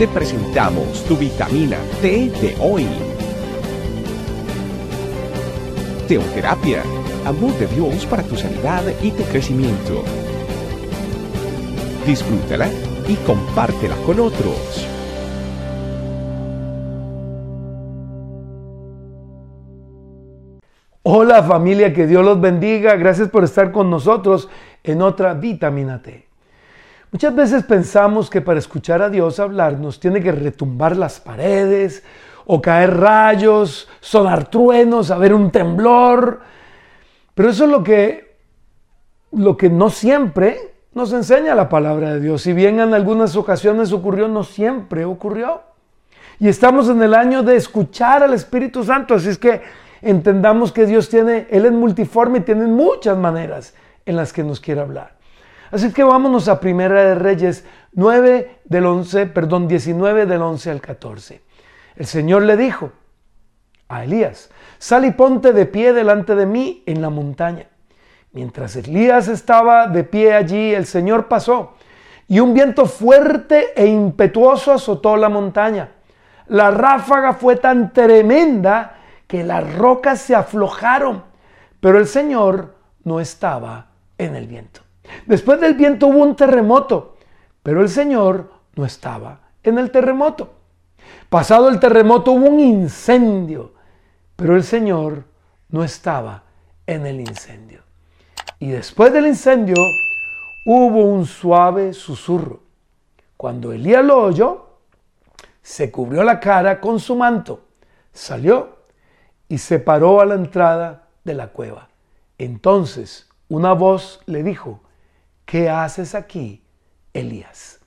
te presentamos tu vitamina T de hoy. Teoterapia, amor de Dios para tu sanidad y tu crecimiento. Disfrútala y compártela con otros. Hola familia, que Dios los bendiga. Gracias por estar con nosotros en otra vitamina T. Muchas veces pensamos que para escuchar a Dios hablarnos tiene que retumbar las paredes o caer rayos, sonar truenos, haber un temblor. Pero eso es lo que, lo que no siempre nos enseña la palabra de Dios. Si bien en algunas ocasiones ocurrió, no siempre ocurrió. Y estamos en el año de escuchar al Espíritu Santo. Así es que entendamos que Dios tiene, Él es multiforme y tiene muchas maneras en las que nos quiere hablar. Así que vámonos a Primera de Reyes 9 del 11, perdón, 19 del 11 al 14. El Señor le dijo a Elías, sal y ponte de pie delante de mí en la montaña. Mientras Elías estaba de pie allí, el Señor pasó y un viento fuerte e impetuoso azotó la montaña. La ráfaga fue tan tremenda que las rocas se aflojaron, pero el Señor no estaba en el viento. Después del viento hubo un terremoto, pero el Señor no estaba en el terremoto. Pasado el terremoto hubo un incendio, pero el Señor no estaba en el incendio. Y después del incendio hubo un suave susurro. Cuando Elías lo oyó, se cubrió la cara con su manto, salió y se paró a la entrada de la cueva. Entonces una voz le dijo, ¿qué haces aquí, Elías?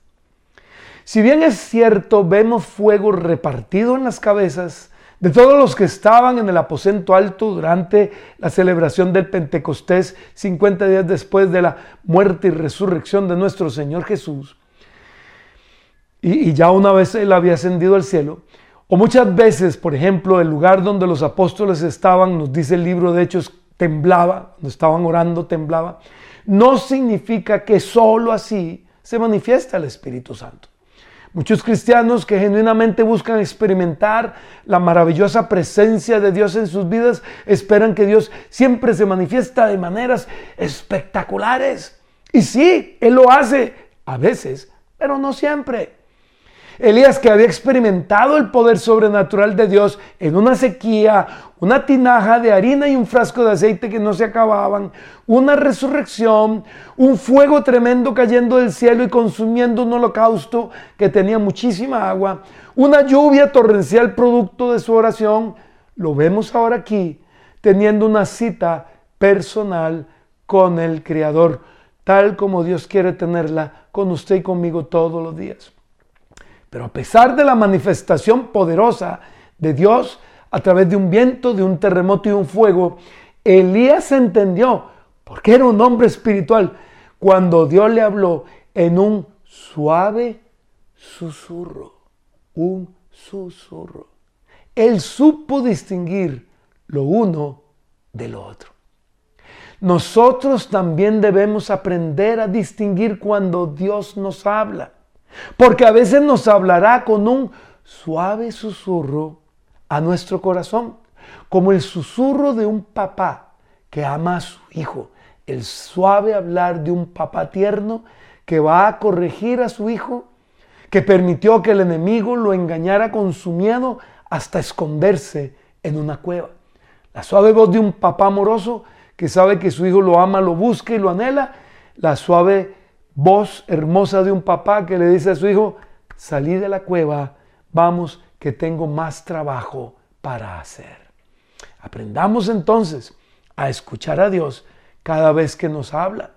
Si bien es cierto, vemos fuego repartido en las cabezas de todos los que estaban en el aposento alto durante la celebración del Pentecostés, 50 días después de la muerte y resurrección de nuestro Señor Jesús, y, ya una vez Él había ascendido al cielo, o muchas veces, por ejemplo, el lugar donde los apóstoles estaban, nos dice el libro de Hechos, temblaba, cuando estaban orando temblaba no significa que solo así se manifiesta el Espíritu Santo. Muchos cristianos que genuinamente buscan experimentar la maravillosa presencia de Dios en sus vidas esperan que Dios siempre se manifiesta de maneras espectaculares. Y sí, Él lo hace a veces, pero no siempre. Elías que había experimentado el poder sobrenatural de Dios en una sequía, una tinaja de harina y un frasco de aceite que no se acababan, una resurrección, un fuego tremendo cayendo del cielo y consumiendo un holocausto que tenía muchísima agua, una lluvia torrencial producto de su oración, lo vemos ahora aquí, teniendo una cita personal con el Creador, tal como Dios quiere tenerla con usted y conmigo todos los días. Pero a pesar de la manifestación poderosa de Dios a través de un viento, de un terremoto y un fuego, Elías entendió, porque era un hombre espiritual, cuando Dios le habló en un suave susurro, un susurro. Él supo distinguir lo uno de lo otro. Nosotros también debemos aprender a distinguir cuando Dios nos habla. Porque a veces nos hablará con un suave susurro a nuestro corazón, como el susurro de un papá que ama a su hijo, el suave hablar de un papá tierno que va a corregir a su hijo, que permitió que el enemigo lo engañara con su miedo hasta esconderse en una cueva. La suave voz de un papá amoroso que sabe que su hijo lo ama, lo busca y lo anhela. La suave voz hermosa de un papá que le dice a su hijo, salí de la cueva, vamos que tengo más trabajo para hacer. Aprendamos entonces a escuchar a Dios cada vez que nos habla.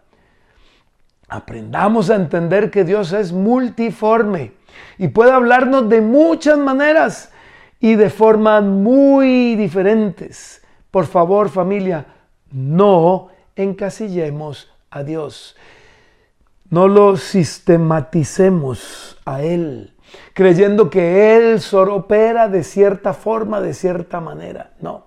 Aprendamos a entender que Dios es multiforme y puede hablarnos de muchas maneras y de formas muy diferentes. Por favor familia, no encasillemos a Dios. No lo sistematicemos a Él, creyendo que Él solo opera de cierta forma, de cierta manera. No,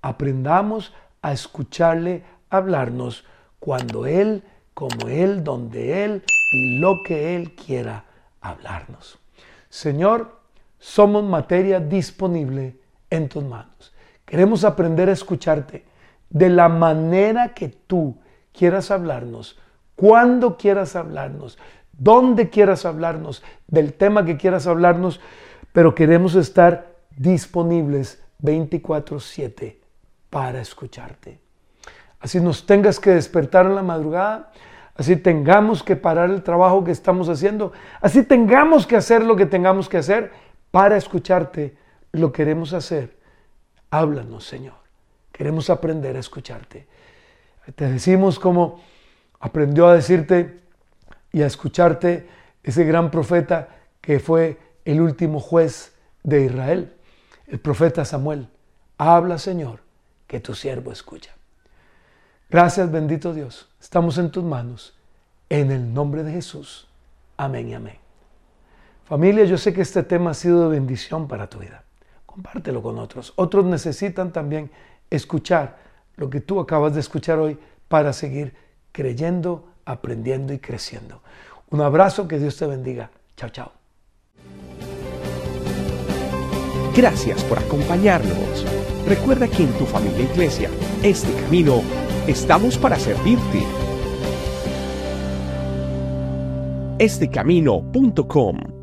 aprendamos a escucharle hablarnos cuando Él, como Él, donde Él y lo que Él quiera hablarnos. Señor, somos materia disponible en tus manos. Queremos aprender a escucharte de la manera que tú quieras hablarnos, cuando quieras hablarnos, donde quieras hablarnos, del tema que quieras hablarnos, pero queremos estar disponibles 24/7 para escucharte. Así nos tengas que despertar en la madrugada, así tengamos que parar el trabajo que estamos haciendo, así tengamos que hacer lo que tengamos que hacer para escucharte, lo queremos hacer. Háblanos, Señor. Queremos aprender a escucharte. Te decimos como aprendió a decirte y a escucharte ese gran profeta que fue el último juez de Israel, el profeta Samuel. Habla, Señor, que tu siervo escucha. Gracias, bendito Dios. Estamos en tus manos. En el nombre de Jesús. Amén y amén. Familia, yo sé que este tema ha sido de bendición para tu vida. Compártelo con otros. Otros necesitan también escuchar lo que tú acabas de escuchar hoy para seguir creyendo, aprendiendo y creciendo. Un abrazo, que Dios te bendiga. Chao, chao. Gracias por acompañarnos. Recuerda que en tu familia e iglesia, este camino, estamos para servirte. Estecamino.com